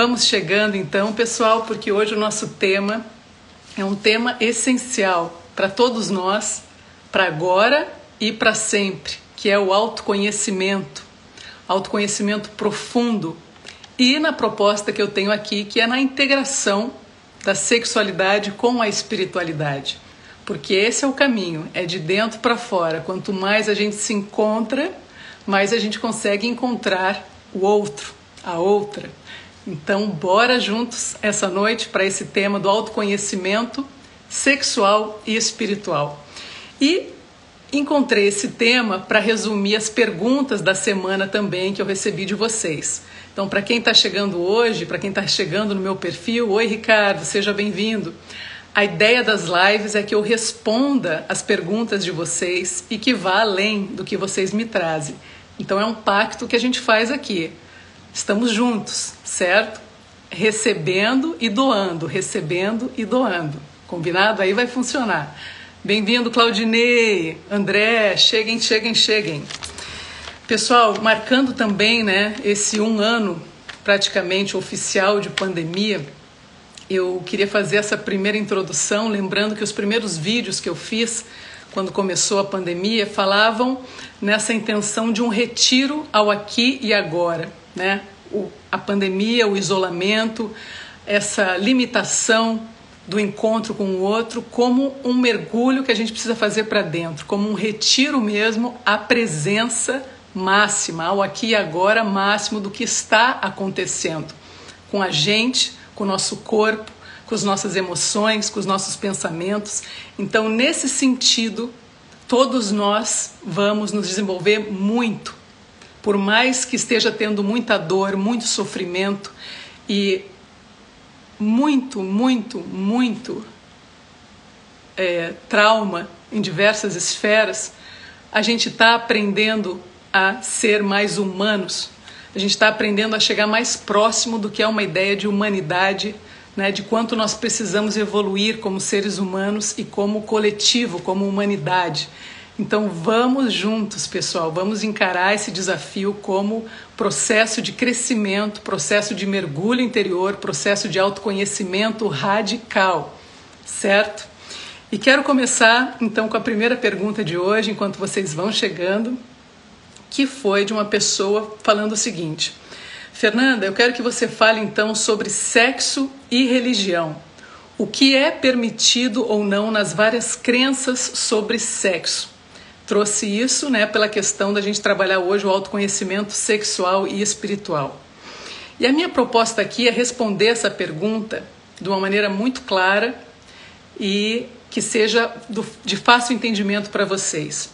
Vamos chegando então, pessoal, porque hoje o nosso tema é um tema essencial para todos nós, para agora e para sempre, que é o autoconhecimento, autoconhecimento profundo. E na proposta que eu tenho aqui, que é na integração da sexualidade com a espiritualidade. Porque esse é o caminho, é de dentro para fora. Quanto mais a gente se encontra, mais a gente consegue encontrar o outro, a outra. Então, bora juntos essa noite para esse tema do autoconhecimento sexual e espiritual. E encontrei esse tema para resumir as perguntas da semana também que eu recebi de vocês. Então, para quem está chegando hoje, para quem está chegando no meu perfil, oi Ricardo, seja bem-vindo. A ideia das lives é que eu responda as perguntas de vocês e que vá além do que vocês me trazem. Então, é um pacto que a gente faz aqui. Estamos juntos, certo? Recebendo e doando, recebendo e doando. Combinado? Aí vai funcionar. Bem-vindo, Claudinei, André, cheguem, cheguem, cheguem. Pessoal, marcando também né, esse um ano praticamente oficial de pandemia, eu queria fazer essa primeira introdução, lembrando que os primeiros vídeos que eu fiz quando começou a pandemia falavam nessa intenção de um retiro ao aqui e agora né? O, a pandemia, o isolamento, essa limitação do encontro com o outro como um mergulho que a gente precisa fazer para dentro, como um retiro mesmo à presença máxima, ao aqui e agora máximo do que está acontecendo com a gente, com o nosso corpo, com as nossas emoções, com os nossos pensamentos. Então, nesse sentido, todos nós vamos nos desenvolver muito por mais que esteja tendo muita dor, muito sofrimento e muito, muito, muito é, trauma em diversas esferas, a gente está aprendendo a ser mais humanos, a gente está aprendendo a chegar mais próximo do que é uma ideia de humanidade, né, de quanto nós precisamos evoluir como seres humanos e como coletivo, como humanidade. Então vamos juntos, pessoal, vamos encarar esse desafio como processo de crescimento, processo de mergulho interior, processo de autoconhecimento radical, certo? E quero começar então com a primeira pergunta de hoje, enquanto vocês vão chegando, que foi de uma pessoa falando o seguinte: Fernanda, eu quero que você fale então sobre sexo e religião. O que é permitido ou não nas várias crenças sobre sexo? Trouxe isso, né, pela questão da gente trabalhar hoje o autoconhecimento sexual e espiritual. E a minha proposta aqui é responder essa pergunta de uma maneira muito clara e que seja do, de fácil entendimento para vocês.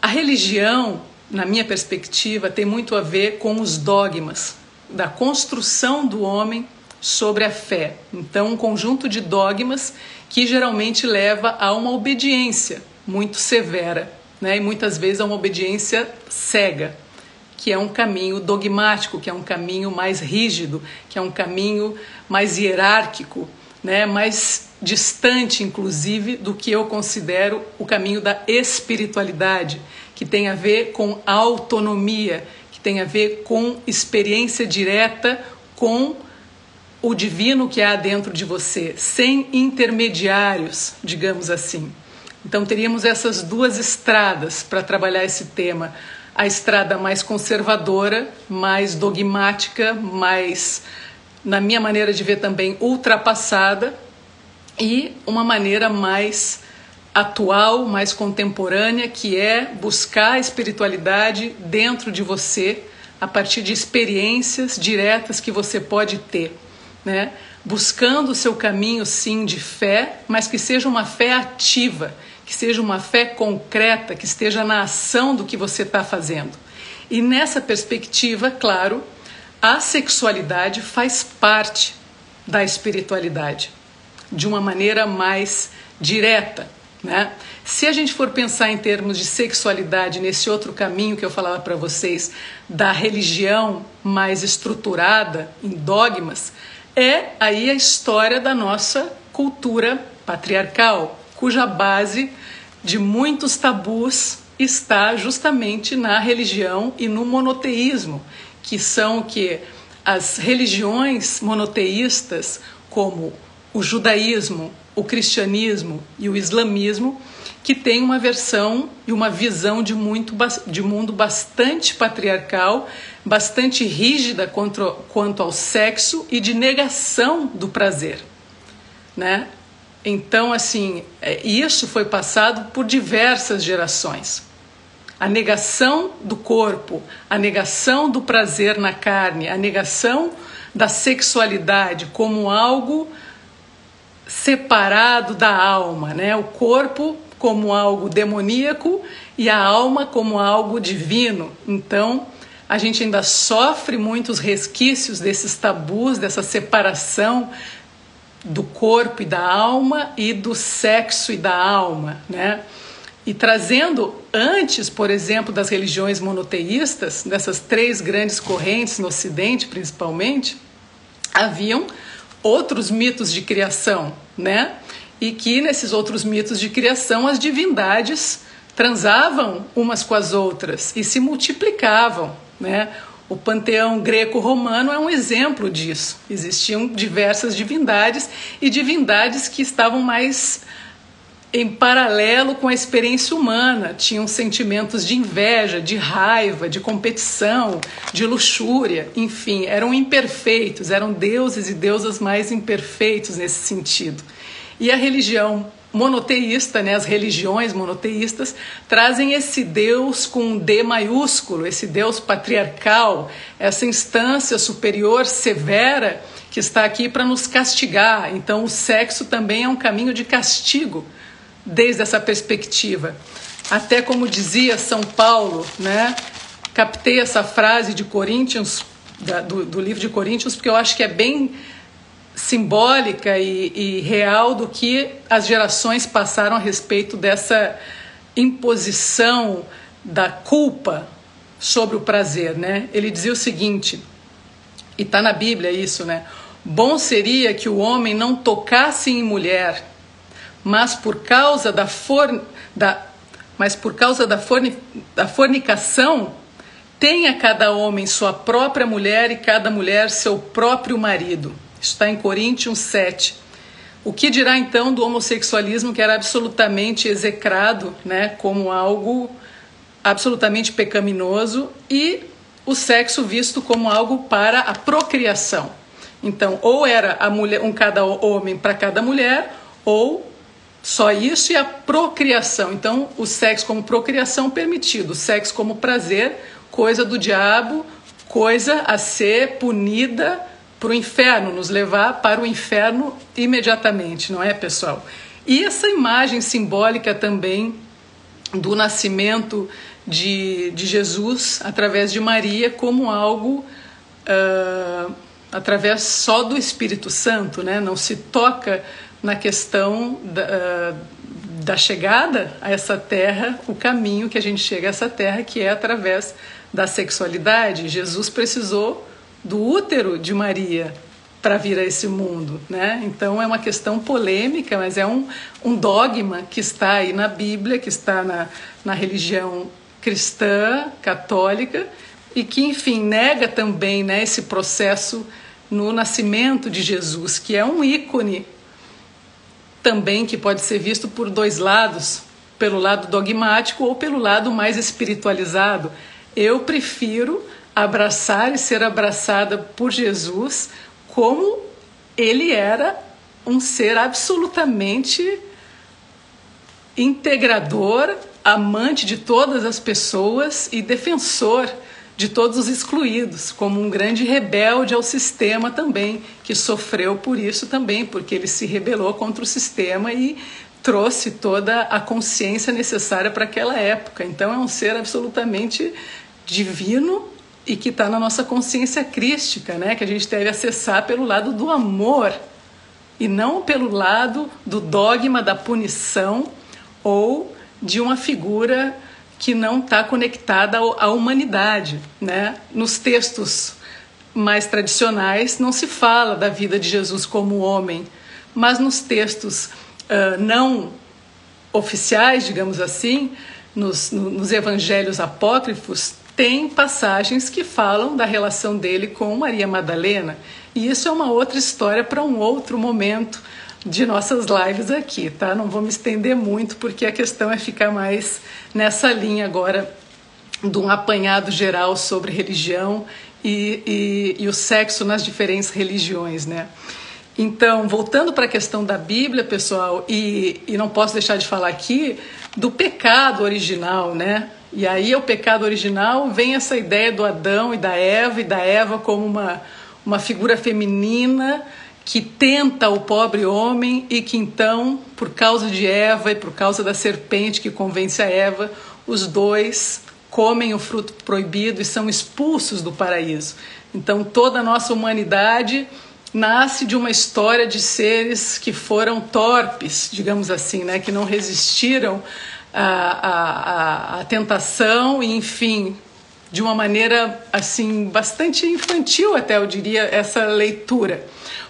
A religião, na minha perspectiva, tem muito a ver com os dogmas da construção do homem sobre a fé. Então, um conjunto de dogmas que geralmente leva a uma obediência muito severa, né? e muitas vezes é uma obediência cega, que é um caminho dogmático, que é um caminho mais rígido, que é um caminho mais hierárquico, né? mais distante, inclusive, do que eu considero o caminho da espiritualidade, que tem a ver com autonomia, que tem a ver com experiência direta com o divino que há dentro de você, sem intermediários, digamos assim. Então teríamos essas duas estradas para trabalhar esse tema. A estrada mais conservadora, mais dogmática, mais, na minha maneira de ver também, ultrapassada, e uma maneira mais atual, mais contemporânea, que é buscar a espiritualidade dentro de você, a partir de experiências diretas que você pode ter, né? Buscando o seu caminho, sim, de fé, mas que seja uma fé ativa, que seja uma fé concreta, que esteja na ação do que você está fazendo. E nessa perspectiva, claro, a sexualidade faz parte da espiritualidade, de uma maneira mais direta. Né? Se a gente for pensar em termos de sexualidade, nesse outro caminho que eu falava para vocês, da religião mais estruturada em dogmas, é aí a história da nossa cultura patriarcal, cuja base de muitos tabus está justamente na religião e no monoteísmo, que são que as religiões monoteístas, como o judaísmo, o cristianismo e o islamismo, que têm uma versão e uma visão de, muito, de mundo bastante patriarcal, bastante rígida quanto, quanto ao sexo e de negação do prazer. Né? Então, assim, é, isso foi passado por diversas gerações. A negação do corpo, a negação do prazer na carne, a negação da sexualidade como algo separado da alma, né? O corpo como algo demoníaco e a alma como algo divino. Então, a gente ainda sofre muitos resquícios desses tabus, dessa separação do corpo e da alma e do sexo e da alma, né? E trazendo antes, por exemplo, das religiões monoteístas, dessas três grandes correntes no Ocidente, principalmente, haviam outros mitos de criação, né? E que nesses outros mitos de criação as divindades transavam umas com as outras e se multiplicavam, né? O panteão greco-romano é um exemplo disso. Existiam diversas divindades e divindades que estavam mais em paralelo com a experiência humana, tinham sentimentos de inveja, de raiva, de competição, de luxúria, enfim, eram imperfeitos, eram deuses e deusas mais imperfeitos nesse sentido. E a religião monoteísta, né, as religiões monoteístas, trazem esse Deus com um D maiúsculo, esse Deus patriarcal, essa instância superior severa que está aqui para nos castigar. Então, o sexo também é um caminho de castigo, desde essa perspectiva. Até como dizia São Paulo, né? Captei essa frase de Coríntios, da, do, do livro de Coríntios, porque eu acho que é bem simbólica e, e real do que as gerações passaram a respeito dessa imposição da culpa sobre o prazer, né? Ele dizia o seguinte, e está na Bíblia isso, né? Bom seria que o homem não tocasse em mulher, mas por causa da, for, da mas por causa da, forni, da fornicação tenha cada homem sua própria mulher e cada mulher seu próprio marido está em Coríntios 7. O que dirá então do homossexualismo que era absolutamente execrado, né, como algo absolutamente pecaminoso e o sexo visto como algo para a procriação. Então, ou era a mulher, um cada homem para cada mulher, ou só isso e a procriação. Então, o sexo como procriação permitido, o sexo como prazer, coisa do diabo, coisa a ser punida para o inferno, nos levar para o inferno imediatamente, não é, pessoal? E essa imagem simbólica também do nascimento de, de Jesus através de Maria como algo uh, através só do Espírito Santo, né? Não se toca na questão da, uh, da chegada a essa terra, o caminho que a gente chega a essa terra, que é através da sexualidade. Jesus precisou do útero de Maria para vir a esse mundo, né? Então é uma questão polêmica, mas é um, um dogma que está aí na Bíblia, que está na, na religião cristã, católica, e que, enfim, nega também né, esse processo no nascimento de Jesus, que é um ícone também que pode ser visto por dois lados, pelo lado dogmático ou pelo lado mais espiritualizado. Eu prefiro abraçar e ser abraçada por Jesus como ele era um ser absolutamente integrador, amante de todas as pessoas e defensor de todos os excluídos, como um grande rebelde ao sistema também, que sofreu por isso também, porque ele se rebelou contra o sistema e trouxe toda a consciência necessária para aquela época. Então é um ser absolutamente divino e que está na nossa consciência crística, né? que a gente deve acessar pelo lado do amor e não pelo lado do dogma da punição ou de uma figura que não está conectada à humanidade. Né? Nos textos mais tradicionais não se fala da vida de Jesus como homem, mas nos textos uh, não oficiais, digamos assim, nos, nos evangelhos apócrifos, tem passagens que falam da relação dele com Maria Madalena. E isso é uma outra história para um outro momento de nossas lives aqui, tá? Não vou me estender muito porque a questão é ficar mais nessa linha agora de um apanhado geral sobre religião e, e, e o sexo nas diferentes religiões, né? Então, voltando para a questão da Bíblia, pessoal, e, e não posso deixar de falar aqui do pecado original, né? E aí, o pecado original vem essa ideia do Adão e da Eva, e da Eva como uma, uma figura feminina que tenta o pobre homem e que então, por causa de Eva e por causa da serpente que convence a Eva, os dois comem o fruto proibido e são expulsos do paraíso. Então, toda a nossa humanidade nasce de uma história de seres que foram torpes, digamos assim, né? que não resistiram à, à, à tentação enfim, de uma maneira assim bastante infantil até eu diria essa leitura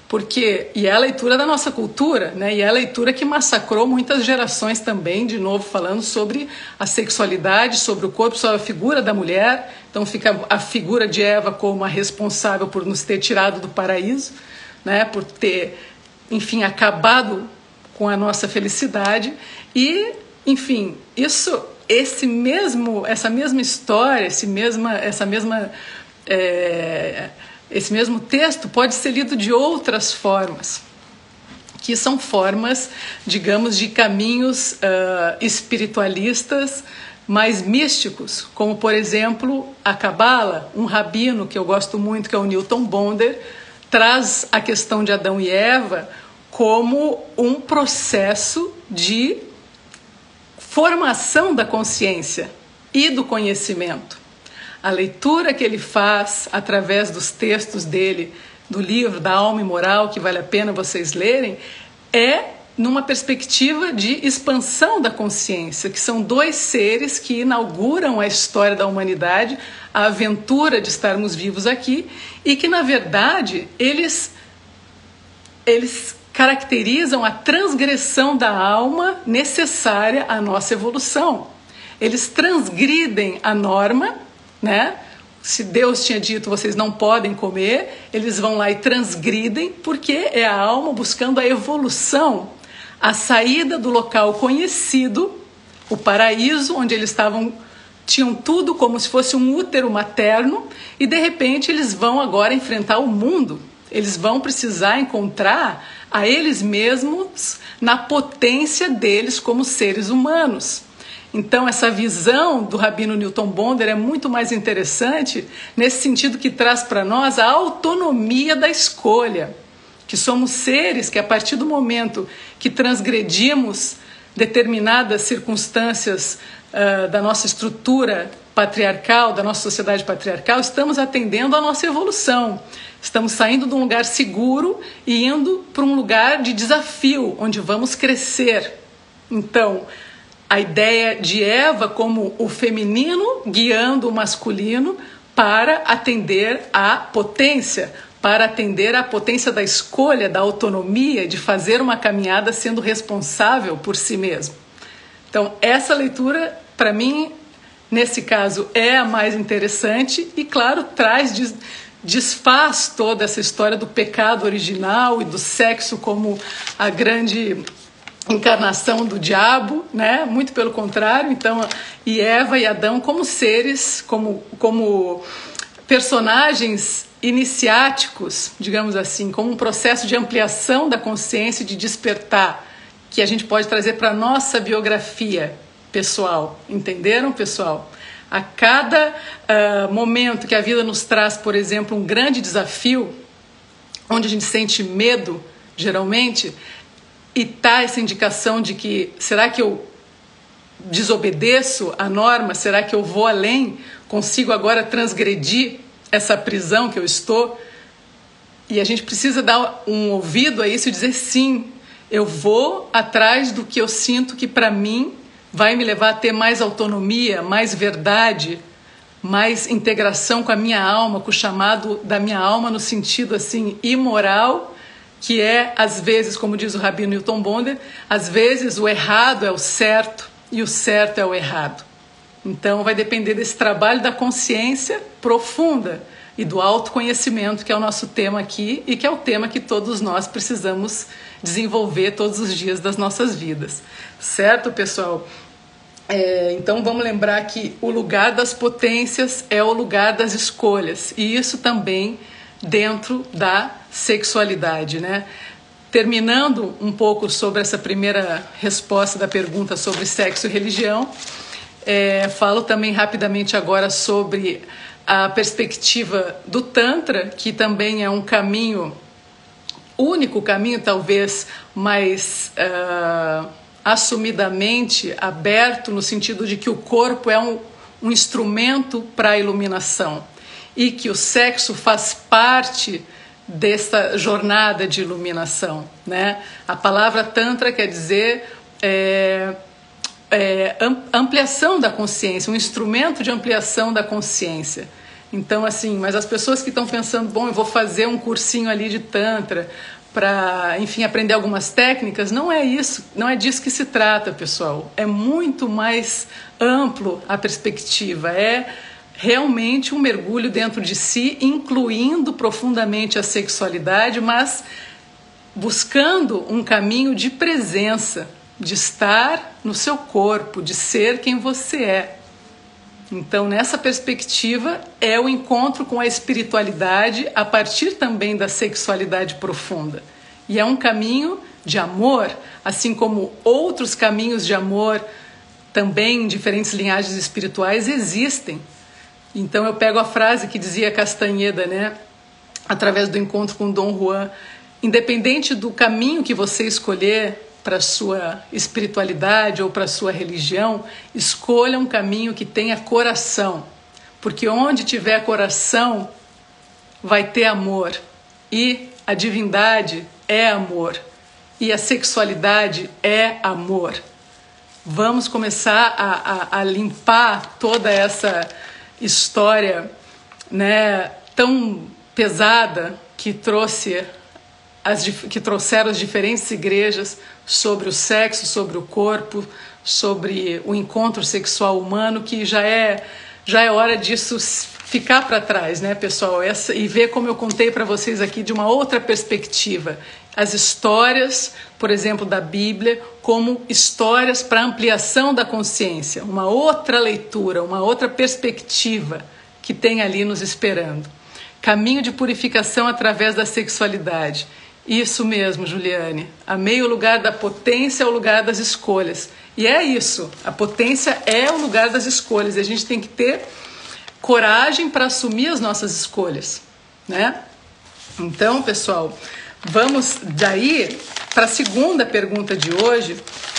porque e é a leitura da nossa cultura, né? E é a leitura que massacrou muitas gerações também, de novo falando sobre a sexualidade, sobre o corpo, sobre a figura da mulher. Então fica a figura de Eva como a responsável por nos ter tirado do paraíso né, por ter, enfim, acabado com a nossa felicidade e, enfim, isso, esse mesmo, essa mesma história, esse mesma, essa mesma, é, esse mesmo texto pode ser lido de outras formas que são formas, digamos, de caminhos uh, espiritualistas mais místicos, como por exemplo a Cabala, um rabino que eu gosto muito, que é o Newton Bonder, traz a questão de Adão e Eva como um processo de formação da consciência e do conhecimento. A leitura que ele faz através dos textos dele, do livro da Alma e Moral, que vale a pena vocês lerem, é numa perspectiva de expansão da consciência, que são dois seres que inauguram a história da humanidade, a aventura de estarmos vivos aqui, e que na verdade eles eles caracterizam a transgressão da alma necessária à nossa evolução. Eles transgridem a norma, né? Se Deus tinha dito vocês não podem comer, eles vão lá e transgridem, porque é a alma buscando a evolução a saída do local conhecido, o paraíso, onde eles estavam tinham tudo como se fosse um útero materno e de repente eles vão agora enfrentar o mundo. Eles vão precisar encontrar a eles mesmos na potência deles como seres humanos. Então, essa visão do Rabino Newton Bonder é muito mais interessante nesse sentido que traz para nós a autonomia da escolha que somos seres que, a partir do momento que transgredimos determinadas circunstâncias uh, da nossa estrutura patriarcal, da nossa sociedade patriarcal, estamos atendendo à nossa evolução. Estamos saindo de um lugar seguro e indo para um lugar de desafio, onde vamos crescer. Então, a ideia de Eva como o feminino guiando o masculino para atender à potência, para atender à potência da escolha, da autonomia, de fazer uma caminhada sendo responsável por si mesmo. Então, essa leitura, para mim, nesse caso, é a mais interessante e, claro, traz, desfaz toda essa história do pecado original e do sexo como a grande encarnação do diabo, né? Muito pelo contrário. Então, e Eva e Adão como seres, como, como personagens iniciáticos, digamos assim, como um processo de ampliação da consciência, de despertar, que a gente pode trazer para nossa biografia pessoal. Entenderam, pessoal? A cada uh, momento que a vida nos traz, por exemplo, um grande desafio, onde a gente sente medo, geralmente, e tá essa indicação de que será que eu desobedeço a norma? Será que eu vou além? Consigo agora transgredir essa prisão que eu estou, e a gente precisa dar um ouvido a isso e dizer sim, eu vou atrás do que eu sinto que para mim vai me levar a ter mais autonomia, mais verdade, mais integração com a minha alma, com o chamado da minha alma no sentido assim imoral, que é às vezes, como diz o Rabino Newton Bonder, às vezes o errado é o certo e o certo é o errado. Então vai depender desse trabalho da consciência profunda e do autoconhecimento, que é o nosso tema aqui e que é o tema que todos nós precisamos desenvolver todos os dias das nossas vidas. Certo, pessoal? É, então vamos lembrar que o lugar das potências é o lugar das escolhas, e isso também dentro da sexualidade, né? Terminando um pouco sobre essa primeira resposta da pergunta sobre sexo e religião, é, falo também rapidamente agora sobre a perspectiva do Tantra, que também é um caminho, único caminho talvez mais. Uh, assumidamente aberto no sentido de que o corpo é um, um instrumento para a iluminação e que o sexo faz parte dessa jornada de iluminação, né? A palavra tantra quer dizer é, é, ampliação da consciência, um instrumento de ampliação da consciência. Então, assim, mas as pessoas que estão pensando, bom, eu vou fazer um cursinho ali de Tantra, para, enfim, aprender algumas técnicas, não é isso, não é disso que se trata, pessoal. É muito mais amplo a perspectiva, é realmente um mergulho dentro de si, incluindo profundamente a sexualidade, mas buscando um caminho de presença, de estar no seu corpo, de ser quem você é. Então, nessa perspectiva, é o encontro com a espiritualidade a partir também da sexualidade profunda. E é um caminho de amor, assim como outros caminhos de amor também em diferentes linhagens espirituais existem. Então eu pego a frase que dizia Castanheda, né, através do encontro com Dom Juan, independente do caminho que você escolher, para sua espiritualidade ou para sua religião, escolha um caminho que tenha coração, porque onde tiver coração vai ter amor. E a divindade é amor. E a sexualidade é amor. Vamos começar a, a, a limpar toda essa história né, tão pesada que trouxe as, que trouxeram as diferentes igrejas sobre o sexo, sobre o corpo, sobre o encontro sexual humano, que já é já é hora disso ficar para trás, né, pessoal? Essa, e ver como eu contei para vocês aqui de uma outra perspectiva. As histórias, por exemplo, da Bíblia, como histórias para ampliação da consciência, uma outra leitura, uma outra perspectiva que tem ali nos esperando. Caminho de purificação através da sexualidade. Isso mesmo, Juliane. Amei o lugar da potência, é o lugar das escolhas. E é isso. A potência é o lugar das escolhas. E a gente tem que ter coragem para assumir as nossas escolhas, né? Então, pessoal, vamos daí para a segunda pergunta de hoje,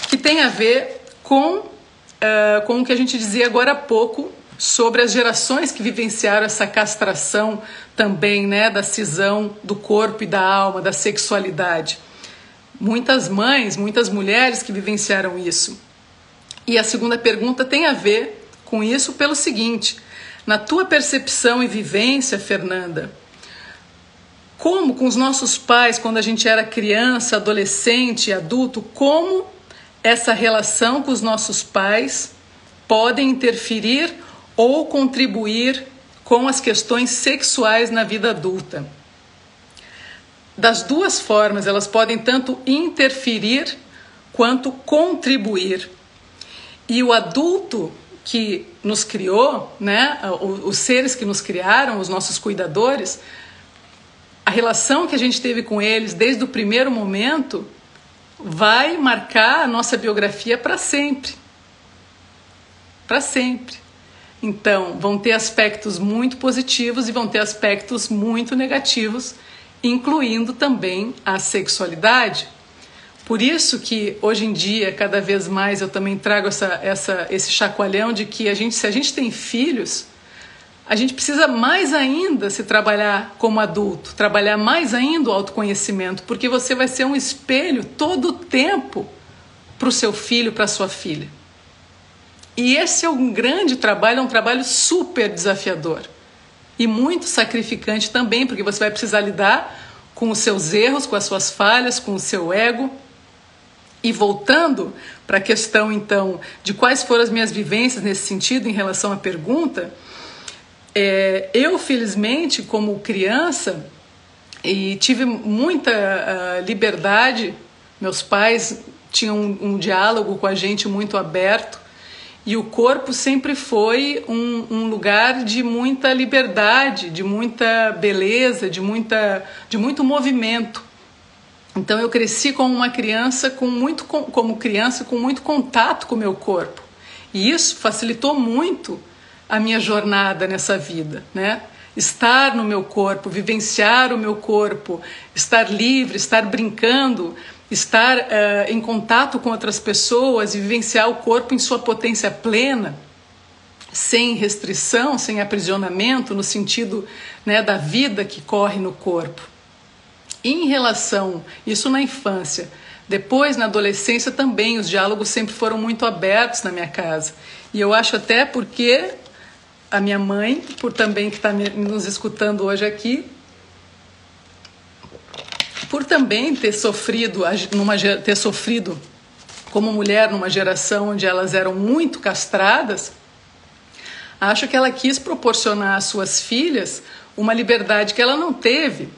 que tem a ver com, uh, com o que a gente dizia agora há pouco sobre as gerações que vivenciaram essa castração também, né, da cisão do corpo e da alma, da sexualidade. Muitas mães, muitas mulheres que vivenciaram isso. E a segunda pergunta tem a ver com isso pelo seguinte: na tua percepção e vivência, Fernanda, como com os nossos pais, quando a gente era criança, adolescente, adulto, como essa relação com os nossos pais podem interferir ou contribuir com as questões sexuais na vida adulta. Das duas formas, elas podem tanto interferir quanto contribuir. E o adulto que nos criou, né, os seres que nos criaram, os nossos cuidadores, a relação que a gente teve com eles desde o primeiro momento vai marcar a nossa biografia para sempre. Para sempre. Então, vão ter aspectos muito positivos e vão ter aspectos muito negativos, incluindo também a sexualidade. Por isso que hoje em dia, cada vez mais, eu também trago essa, essa, esse chacoalhão de que a gente, se a gente tem filhos, a gente precisa mais ainda se trabalhar como adulto, trabalhar mais ainda o autoconhecimento, porque você vai ser um espelho todo o tempo para o seu filho, para a sua filha. E esse é um grande trabalho, é um trabalho super desafiador e muito sacrificante também, porque você vai precisar lidar com os seus erros, com as suas falhas, com o seu ego. E voltando para a questão então de quais foram as minhas vivências nesse sentido em relação à pergunta, é, eu, felizmente, como criança, e tive muita uh, liberdade, meus pais tinham um, um, diálogo com a gente muito aberto, e o corpo sempre foi um, um, lugar de muita liberdade, de muita beleza, de, muita, de muito movimento. Então eu cresci como uma criança com muito como criança com muito contato com o meu corpo. E isso facilitou muito a minha jornada nessa vida, né? Estar no meu corpo, vivenciar o meu corpo, estar livre, estar brincando, estar uh, em contato com outras pessoas e vivenciar o corpo em sua potência plena, sem restrição, sem aprisionamento, no sentido né, da vida que corre no corpo. Em relação, isso na infância, depois na adolescência também, os diálogos sempre foram muito abertos na minha casa. E eu acho até porque a minha mãe, por também que está nos escutando hoje aqui, por também ter sofrido, numa, ter sofrido como mulher numa geração onde elas eram muito castradas, acho que ela quis proporcionar às suas filhas uma liberdade que ela não teve.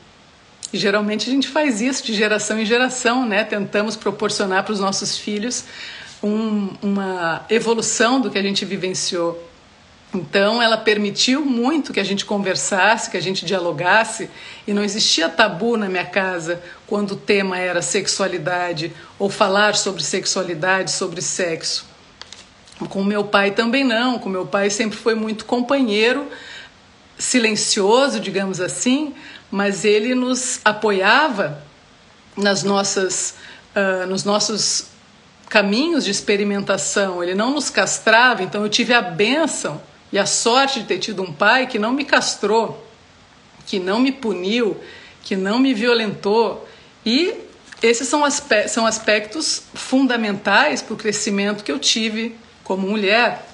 E geralmente a gente faz isso de geração em geração, né? Tentamos proporcionar para os nossos filhos um, uma evolução do que a gente vivenciou. Então, ela permitiu muito que a gente conversasse, que a gente dialogasse, e não existia tabu na minha casa quando o tema era sexualidade ou falar sobre sexualidade, sobre sexo. Com meu pai também não, com meu pai sempre foi muito companheiro, silencioso, digamos assim, mas ele nos apoiava nas nossas, uh, nos nossos caminhos de experimentação, ele não nos castrava, então eu tive a benção e a sorte de ter tido um pai que não me castrou, que não me puniu, que não me violentou. E esses são, aspe são aspectos fundamentais para o crescimento que eu tive como mulher.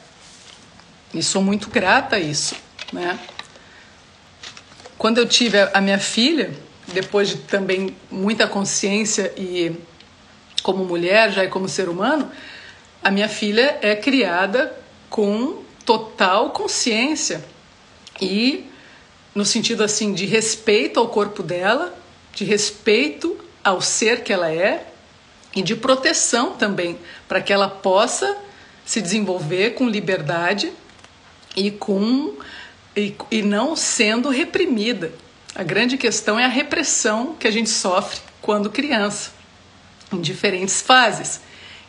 E sou muito grata a isso. Né? Quando eu tive a minha filha, depois de também muita consciência e como mulher já e como ser humano, a minha filha é criada com total consciência e no sentido assim de respeito ao corpo dela, de respeito ao ser que ela é e de proteção também para que ela possa se desenvolver com liberdade e com e, e não sendo reprimida. A grande questão é a repressão que a gente sofre quando criança, em diferentes fases.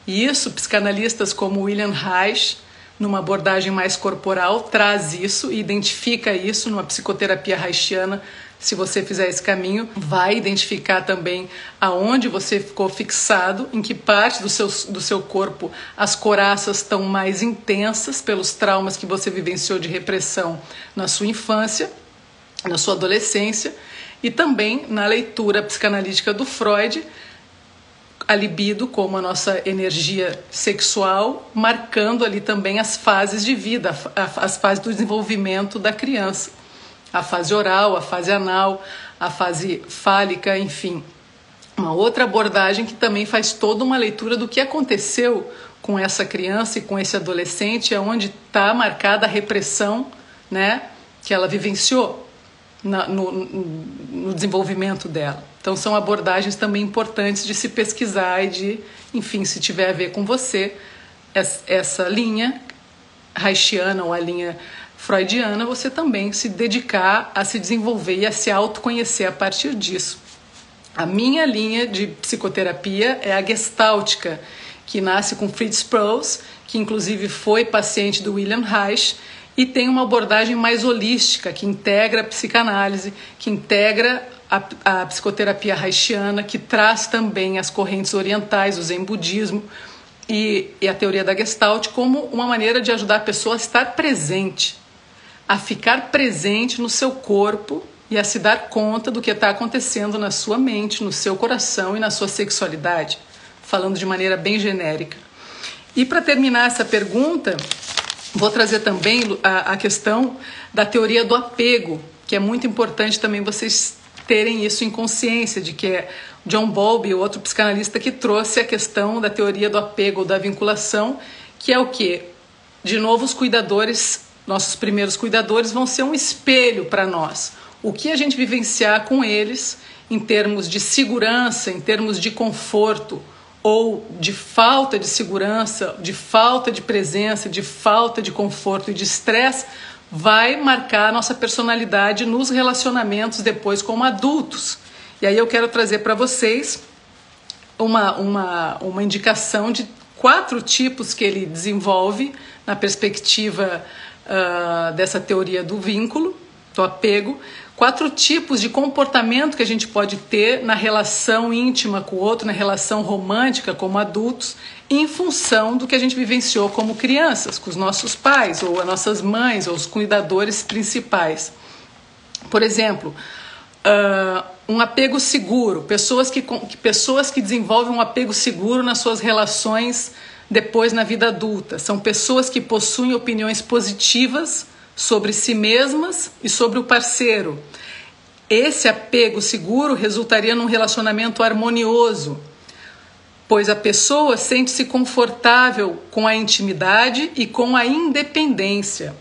E isso psicanalistas como William Reich numa abordagem mais corporal, traz isso e identifica isso numa psicoterapia haitiana. Se você fizer esse caminho, vai identificar também aonde você ficou fixado, em que parte do seu, do seu corpo as coraças estão mais intensas pelos traumas que você vivenciou de repressão na sua infância, na sua adolescência, e também na leitura psicanalítica do Freud, a libido como a nossa energia sexual, marcando ali também as fases de vida, as fases do desenvolvimento da criança. A fase oral, a fase anal, a fase fálica, enfim. Uma outra abordagem que também faz toda uma leitura do que aconteceu com essa criança e com esse adolescente, aonde está marcada a repressão né, que ela vivenciou na, no, no desenvolvimento dela. Então são abordagens também importantes de se pesquisar e de, enfim, se tiver a ver com você, essa linha haitiana ou a linha freudiana, você também se dedicar a se desenvolver e a se autoconhecer a partir disso. A minha linha de psicoterapia é a gestáltica, que nasce com Fritz Perls, que inclusive foi paciente do William Reich, e tem uma abordagem mais holística, que integra a psicanálise, que integra a, a psicoterapia haitiana, que traz também as correntes orientais, o zen budismo e, e a teoria da Gestalt como uma maneira de ajudar a pessoa a estar presente, a ficar presente no seu corpo e a se dar conta do que está acontecendo na sua mente, no seu coração e na sua sexualidade, falando de maneira bem genérica. E para terminar essa pergunta, vou trazer também a, a questão da teoria do apego, que é muito importante também vocês terem isso em consciência, de que é John Bowlby, outro psicanalista, que trouxe a questão da teoria do apego ou da vinculação, que é o que? De novo, os cuidadores, nossos primeiros cuidadores, vão ser um espelho para nós. O que a gente vivenciar com eles em termos de segurança, em termos de conforto, ou de falta de segurança, de falta de presença, de falta de conforto e de estresse, vai marcar a nossa personalidade nos relacionamentos depois como adultos. E aí eu quero trazer para vocês uma, uma, uma indicação de quatro tipos que ele desenvolve na perspectiva uh, dessa teoria do vínculo, do apego, quatro tipos de comportamento que a gente pode ter na relação íntima com o outro, na relação romântica como adultos, em função do que a gente vivenciou como crianças, com os nossos pais, ou as nossas mães, ou os cuidadores principais. Por exemplo, uh, um apego seguro, pessoas que, pessoas que desenvolvem um apego seguro nas suas relações depois na vida adulta. São pessoas que possuem opiniões positivas sobre si mesmas e sobre o parceiro. Esse apego seguro resultaria num relacionamento harmonioso, pois a pessoa sente-se confortável com a intimidade e com a independência.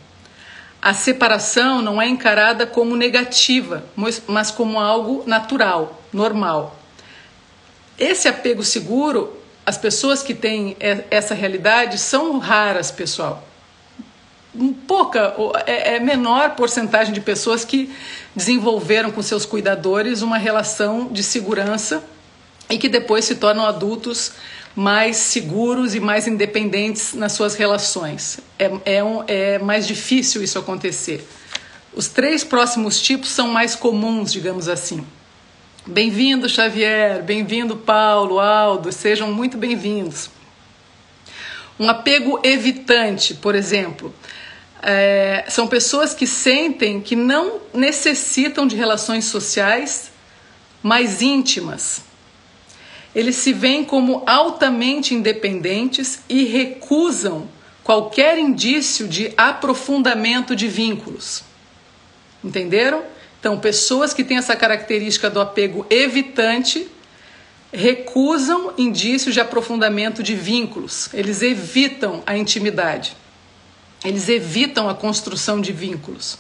A separação não é encarada como negativa, mas como algo natural, normal. Esse apego seguro, as pessoas que têm essa realidade são raras, pessoal. Pouca, é, é menor porcentagem de pessoas que desenvolveram com seus cuidadores uma relação de segurança e que depois se tornam adultos mais seguros e mais independentes nas suas relações. É, é, um, é mais difícil isso acontecer. Os três próximos tipos são mais comuns, digamos assim. Bem-vindo, Xavier, bem-vindo, Paulo, Aldo, sejam muito bem-vindos. Um apego evitante, por exemplo, é, são pessoas que sentem que não necessitam de relações sociais mais íntimas eles se veem como altamente independentes e recusam qualquer indício de aprofundamento de vínculos. Entenderam? Então, pessoas que têm essa característica do apego evitante recusam indícios de aprofundamento de vínculos. Eles evitam a intimidade. Eles evitam a construção de vínculos.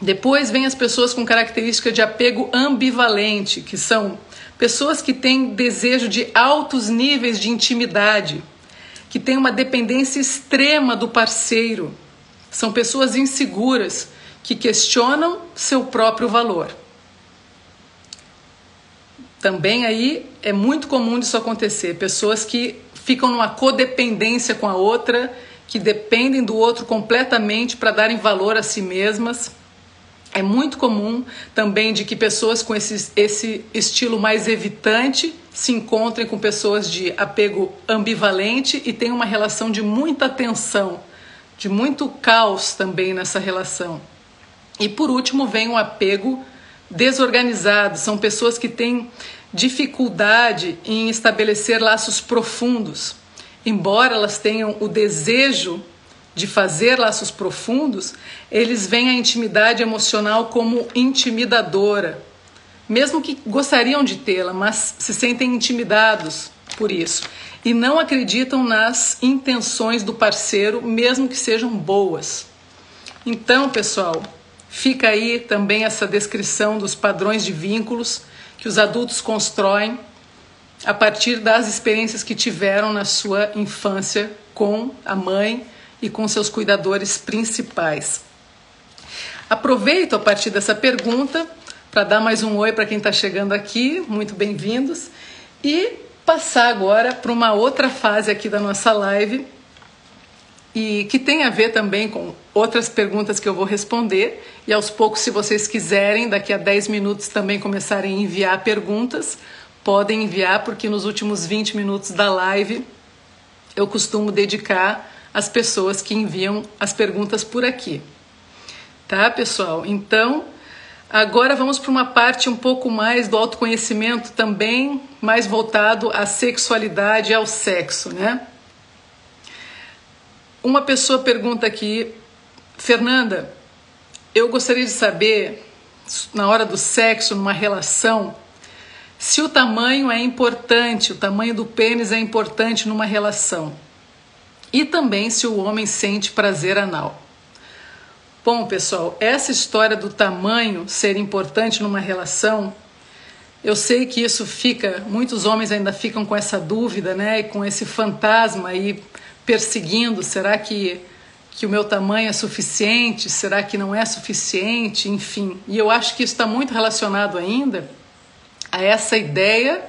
Depois vem as pessoas com característica de apego ambivalente, que são pessoas que têm desejo de altos níveis de intimidade, que têm uma dependência extrema do parceiro. São pessoas inseguras que questionam seu próprio valor. Também aí é muito comum disso acontecer, pessoas que ficam numa codependência com a outra, que dependem do outro completamente para darem valor a si mesmas é muito comum também de que pessoas com esse, esse estilo mais evitante se encontrem com pessoas de apego ambivalente e tenham uma relação de muita tensão, de muito caos também nessa relação. E por último vem um apego desorganizado, são pessoas que têm dificuldade em estabelecer laços profundos. Embora elas tenham o desejo de fazer laços profundos, eles veem a intimidade emocional como intimidadora. Mesmo que gostariam de tê-la, mas se sentem intimidados por isso e não acreditam nas intenções do parceiro, mesmo que sejam boas. Então, pessoal, fica aí também essa descrição dos padrões de vínculos que os adultos constroem a partir das experiências que tiveram na sua infância com a mãe e com seus cuidadores principais. Aproveito a partir dessa pergunta para dar mais um oi para quem está chegando aqui, muito bem-vindos, e passar agora para uma outra fase aqui da nossa live e que tem a ver também com outras perguntas que eu vou responder. E aos poucos, se vocês quiserem, daqui a 10 minutos também começarem a enviar perguntas, podem enviar, porque nos últimos 20 minutos da live eu costumo dedicar as pessoas que enviam as perguntas por aqui. Tá, pessoal? Então, agora vamos para uma parte um pouco mais do autoconhecimento também, mais voltado à sexualidade e ao sexo, né? Uma pessoa pergunta aqui, Fernanda, eu gostaria de saber, na hora do sexo, numa relação, se o tamanho é importante, o tamanho do pênis é importante numa relação. E também se o homem sente prazer anal. Bom, pessoal, essa história do tamanho ser importante numa relação, eu sei que isso fica, muitos homens ainda ficam com essa dúvida, né, com esse fantasma aí perseguindo, será que que o meu tamanho é suficiente? Será que não é suficiente? Enfim, e eu acho que isso está muito relacionado ainda a essa ideia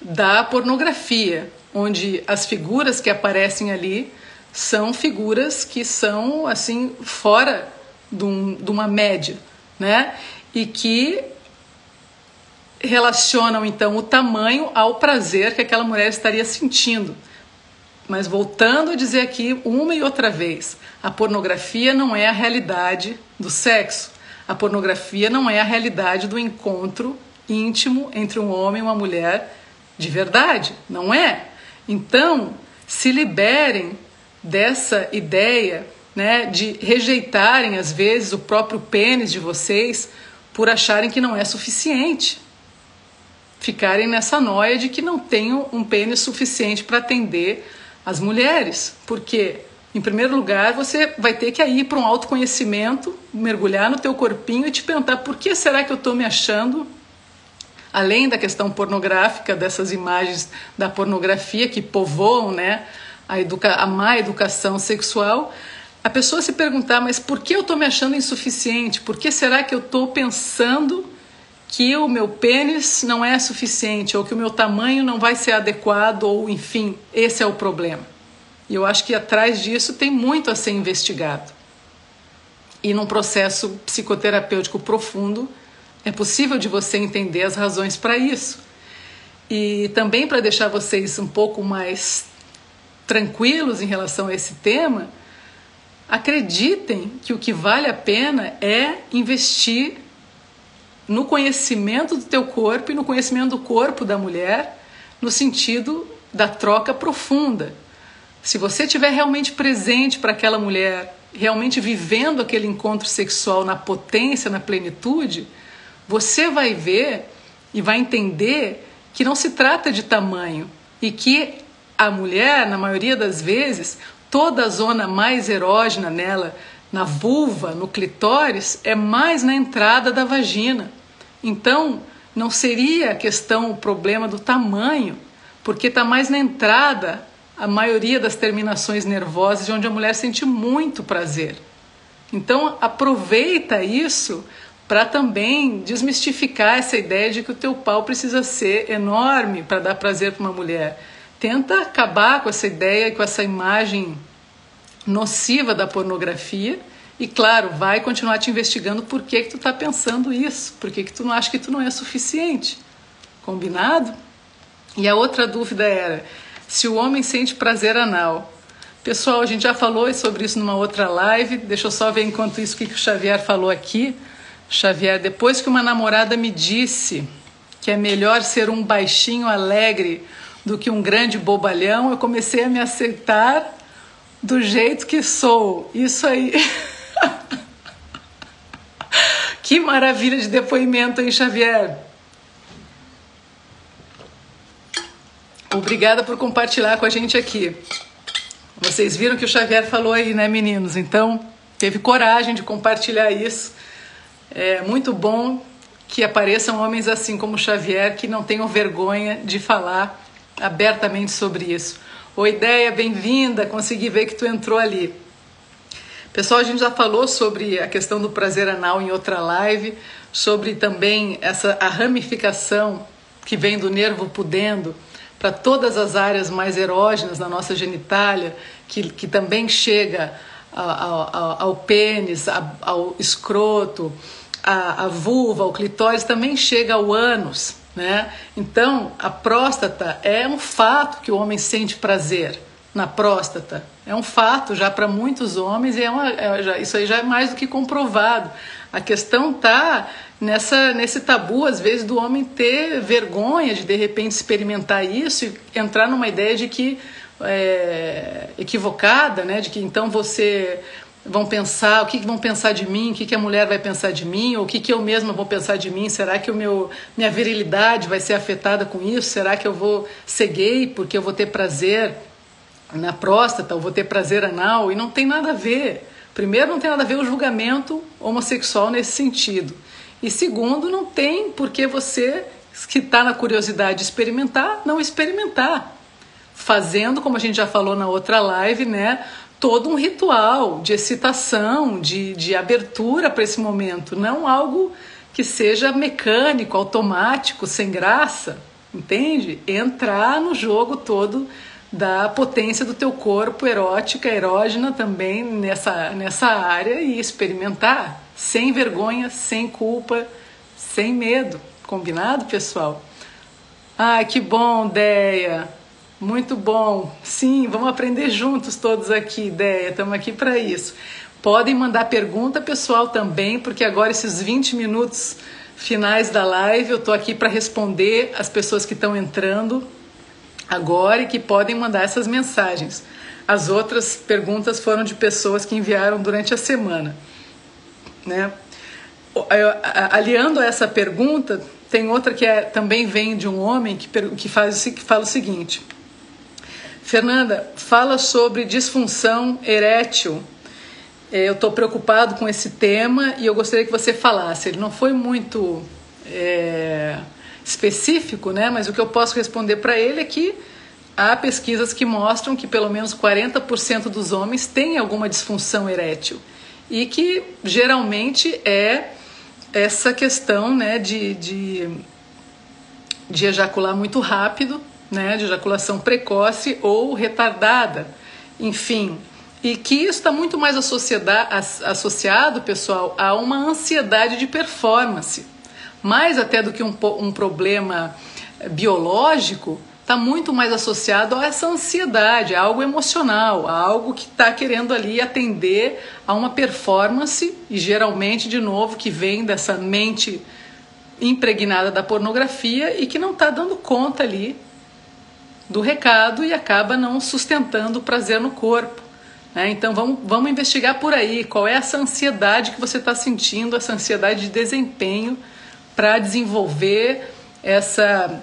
da pornografia, onde as figuras que aparecem ali são figuras que são assim fora de, um, de uma média, né? E que relacionam então o tamanho ao prazer que aquela mulher estaria sentindo. Mas voltando a dizer aqui uma e outra vez, a pornografia não é a realidade do sexo. A pornografia não é a realidade do encontro íntimo entre um homem e uma mulher de verdade. Não é. Então, se liberem dessa ideia né, de rejeitarem, às vezes, o próprio pênis de vocês por acharem que não é suficiente. Ficarem nessa noia de que não tenham um pênis suficiente para atender as mulheres, porque em primeiro lugar você vai ter que ir para um autoconhecimento, mergulhar no teu corpinho e te perguntar por que será que eu estou me achando além da questão pornográfica dessas imagens da pornografia que povoam, né, a, educa a má educação sexual, a pessoa se perguntar, mas por que eu estou me achando insuficiente? Por que será que eu estou pensando que o meu pênis não é suficiente ou que o meu tamanho não vai ser adequado ou enfim, esse é o problema. E eu acho que atrás disso tem muito a ser investigado. E num processo psicoterapêutico profundo, é possível de você entender as razões para isso. E também para deixar vocês um pouco mais tranquilos em relação a esse tema, acreditem que o que vale a pena é investir no conhecimento do teu corpo e no conhecimento do corpo da mulher, no sentido da troca profunda. Se você estiver realmente presente para aquela mulher, realmente vivendo aquele encontro sexual na potência, na plenitude, você vai ver e vai entender que não se trata de tamanho e que a mulher, na maioria das vezes, toda a zona mais erógena nela, na vulva, no clitóris, é mais na entrada da vagina. Então, não seria a questão, o problema do tamanho, porque está mais na entrada a maioria das terminações nervosas, onde a mulher sente muito prazer. Então, aproveita isso para também desmistificar essa ideia de que o teu pau precisa ser enorme para dar prazer para uma mulher. Tenta acabar com essa ideia, com essa imagem nociva da pornografia e claro, vai continuar te investigando por que, que tu está pensando isso, por que, que tu não acha que tu não é suficiente. Combinado? E a outra dúvida era se o homem sente prazer anal. Pessoal, a gente já falou sobre isso numa outra live. Deixa eu só ver enquanto isso o que o Xavier falou aqui. Xavier, depois que uma namorada me disse que é melhor ser um baixinho alegre do que um grande bobalhão, eu comecei a me aceitar do jeito que sou. Isso aí. que maravilha de depoimento, hein, Xavier? Obrigada por compartilhar com a gente aqui. Vocês viram que o Xavier falou aí, né, meninos? Então, teve coragem de compartilhar isso. É muito bom que apareçam homens assim como Xavier que não tenham vergonha de falar abertamente sobre isso. Oi, ideia, bem-vinda. Consegui ver que tu entrou ali. Pessoal, a gente já falou sobre a questão do prazer anal em outra live, sobre também essa a ramificação que vem do nervo pudendo para todas as áreas mais erógenas na nossa genitália, que, que também chega ao, ao, ao pênis, ao escroto, à, à vulva, ao clitóris, também chega ao ânus. Né? Então, a próstata é um fato que o homem sente prazer. na próstata. É um fato já para muitos homens e é uma, é, já, isso aí já é mais do que comprovado. A questão está nessa nesse tabu às vezes do homem ter vergonha de de repente experimentar isso e entrar numa ideia de que é, equivocada, né? De que então você vão pensar, o que, vão pensar de mim, o que, que a mulher vai pensar de mim, ou o que, que eu mesma vou pensar de mim, será que o meu, minha virilidade vai ser afetada com isso, será que eu vou ser gay porque eu vou ter prazer na próstata, ou vou ter prazer anal, e não tem nada a ver. Primeiro, não tem nada a ver o julgamento homossexual nesse sentido. E segundo, não tem porque você que está na curiosidade de experimentar, não experimentar. Fazendo, como a gente já falou na outra live, né? Todo um ritual de excitação, de, de abertura para esse momento, não algo que seja mecânico, automático, sem graça, entende? Entrar no jogo todo da potência do teu corpo erótica, erógena também nessa, nessa área e experimentar sem vergonha, sem culpa, sem medo. Combinado, pessoal? Ai, que bom, Deia! Muito bom. Sim, vamos aprender juntos todos aqui, ideia. Estamos aqui para isso. Podem mandar pergunta pessoal também, porque agora esses 20 minutos finais da live eu estou aqui para responder as pessoas que estão entrando agora e que podem mandar essas mensagens. As outras perguntas foram de pessoas que enviaram durante a semana. Né? Aliando a essa pergunta, tem outra que é, também vem de um homem que, que, faz, que fala o seguinte: Fernanda, fala sobre disfunção erétil. É, eu estou preocupado com esse tema e eu gostaria que você falasse. Ele não foi muito é, específico, né? mas o que eu posso responder para ele é que há pesquisas que mostram que pelo menos 40% dos homens têm alguma disfunção erétil e que geralmente é essa questão né, de, de, de ejacular muito rápido né, de ejaculação precoce ou retardada, enfim. E que isso está muito mais associado, pessoal, a uma ansiedade de performance. Mais até do que um, um problema biológico, está muito mais associado a essa ansiedade, a algo emocional, a algo que está querendo ali atender a uma performance, e geralmente, de novo, que vem dessa mente impregnada da pornografia e que não está dando conta ali do recado e acaba não sustentando o prazer no corpo. Né? Então vamos, vamos investigar por aí qual é essa ansiedade que você está sentindo, essa ansiedade de desempenho para desenvolver essa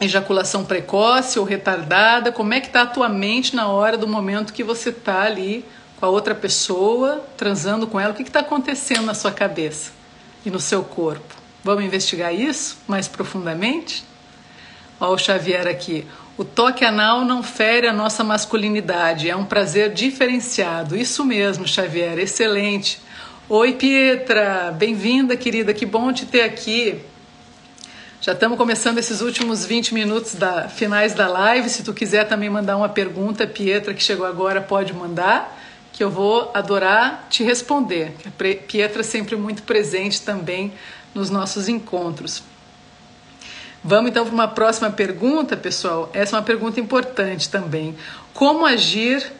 ejaculação precoce ou retardada, como é que está a tua mente na hora do momento que você está ali com a outra pessoa, transando com ela, o que está acontecendo na sua cabeça e no seu corpo? Vamos investigar isso mais profundamente? Olha o Xavier aqui. O toque anal não fere a nossa masculinidade, é um prazer diferenciado. Isso mesmo, Xavier, excelente. Oi, Pietra, bem-vinda, querida, que bom te ter aqui. Já estamos começando esses últimos 20 minutos da finais da live. Se tu quiser também mandar uma pergunta, Pietra, que chegou agora, pode mandar, que eu vou adorar te responder. Pietra sempre muito presente também nos nossos encontros. Vamos então para uma próxima pergunta, pessoal. Essa é uma pergunta importante também. Como agir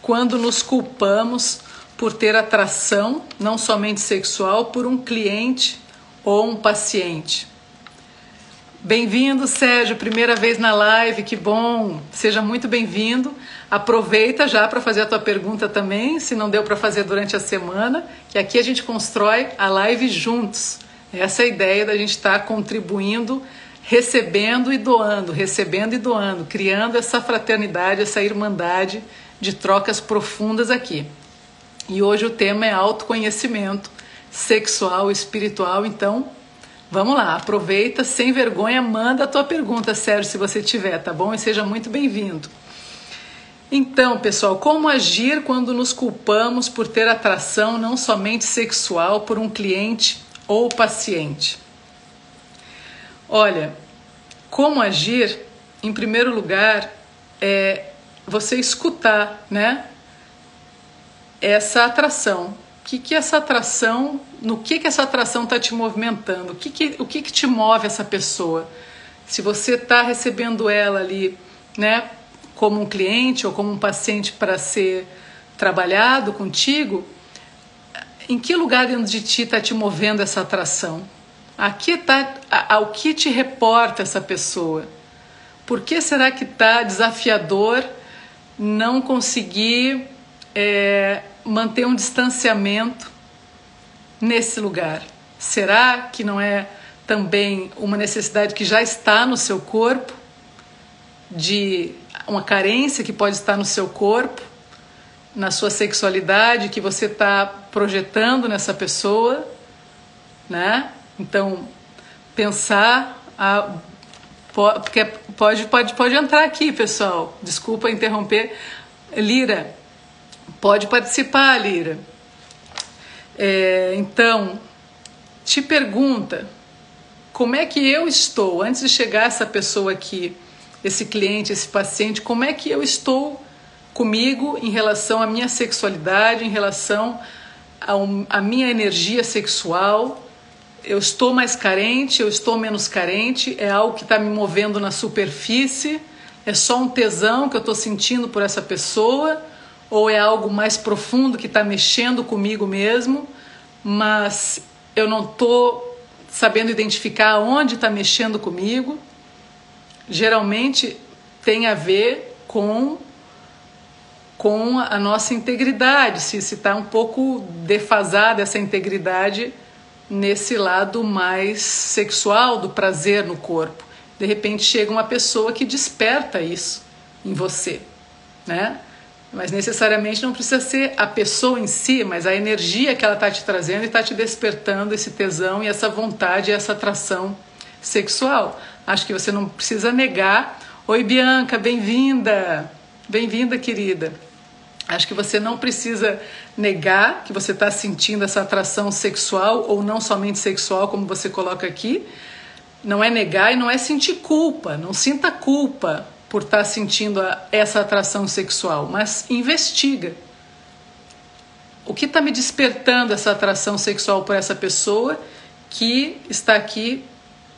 quando nos culpamos por ter atração, não somente sexual, por um cliente ou um paciente? Bem-vindo, Sérgio, primeira vez na live, que bom. Seja muito bem-vindo. Aproveita já para fazer a tua pergunta também, se não deu para fazer durante a semana, que aqui a gente constrói a live juntos. Essa é a ideia da gente estar tá contribuindo recebendo e doando, recebendo e doando, criando essa fraternidade, essa irmandade de trocas profundas aqui. E hoje o tema é autoconhecimento sexual espiritual, então vamos lá, aproveita, sem vergonha, manda a tua pergunta, Sérgio, se você tiver, tá bom? E seja muito bem-vindo. Então, pessoal, como agir quando nos culpamos por ter atração não somente sexual por um cliente ou paciente? Olha, como agir, em primeiro lugar, é você escutar, né? Essa atração. O que, que essa atração, no que, que essa atração está te movimentando? O que, que, o que, que te move essa pessoa? Se você está recebendo ela ali, né? como um cliente ou como um paciente para ser trabalhado contigo, em que lugar dentro de ti está te movendo essa atração? Aqui tá, ao que te reporta essa pessoa? Por que será que está desafiador não conseguir é, manter um distanciamento nesse lugar? Será que não é também uma necessidade que já está no seu corpo, de uma carência que pode estar no seu corpo, na sua sexualidade que você está projetando nessa pessoa, né? Então pensar a porque pode pode pode entrar aqui, pessoal. Desculpa interromper, Lira. Pode participar, Lira. É, então, te pergunta como é que eu estou antes de chegar essa pessoa aqui, esse cliente, esse paciente, como é que eu estou comigo em relação à minha sexualidade, em relação à minha energia sexual. Eu estou mais carente, eu estou menos carente, é algo que está me movendo na superfície, é só um tesão que eu estou sentindo por essa pessoa, ou é algo mais profundo que está mexendo comigo mesmo, mas eu não estou sabendo identificar onde está mexendo comigo. Geralmente tem a ver com com a nossa integridade, se está um pouco defasada essa integridade nesse lado mais sexual do prazer no corpo. De repente chega uma pessoa que desperta isso em você, né? Mas necessariamente não precisa ser a pessoa em si, mas a energia que ela está te trazendo e está te despertando esse tesão e essa vontade, e essa atração sexual. Acho que você não precisa negar. Oi, Bianca, bem-vinda! Bem-vinda, querida. Acho que você não precisa negar que você está sentindo essa atração sexual ou não somente sexual, como você coloca aqui. Não é negar e não é sentir culpa. Não sinta culpa por estar tá sentindo essa atração sexual, mas investiga. O que está me despertando essa atração sexual por essa pessoa que está aqui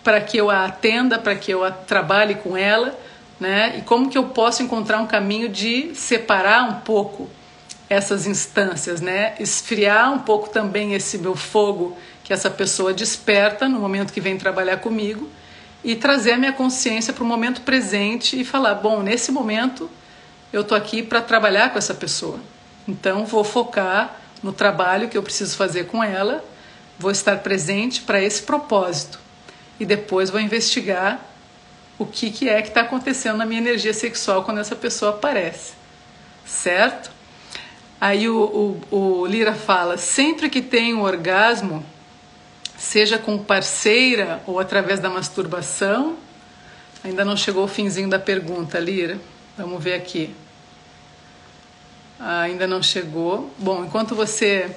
para que eu a atenda, para que eu a trabalhe com ela né? E como que eu posso encontrar um caminho de separar um pouco essas instâncias, né? Esfriar um pouco também esse meu fogo que essa pessoa desperta no momento que vem trabalhar comigo e trazer a minha consciência para o momento presente e falar, bom, nesse momento eu tô aqui para trabalhar com essa pessoa. Então vou focar no trabalho que eu preciso fazer com ela, vou estar presente para esse propósito e depois vou investigar o que, que é que está acontecendo na minha energia sexual quando essa pessoa aparece, certo? Aí o, o, o Lira fala: sempre que tem um orgasmo, seja com parceira ou através da masturbação, ainda não chegou o finzinho da pergunta, Lira. Vamos ver aqui. Ainda não chegou. Bom, enquanto você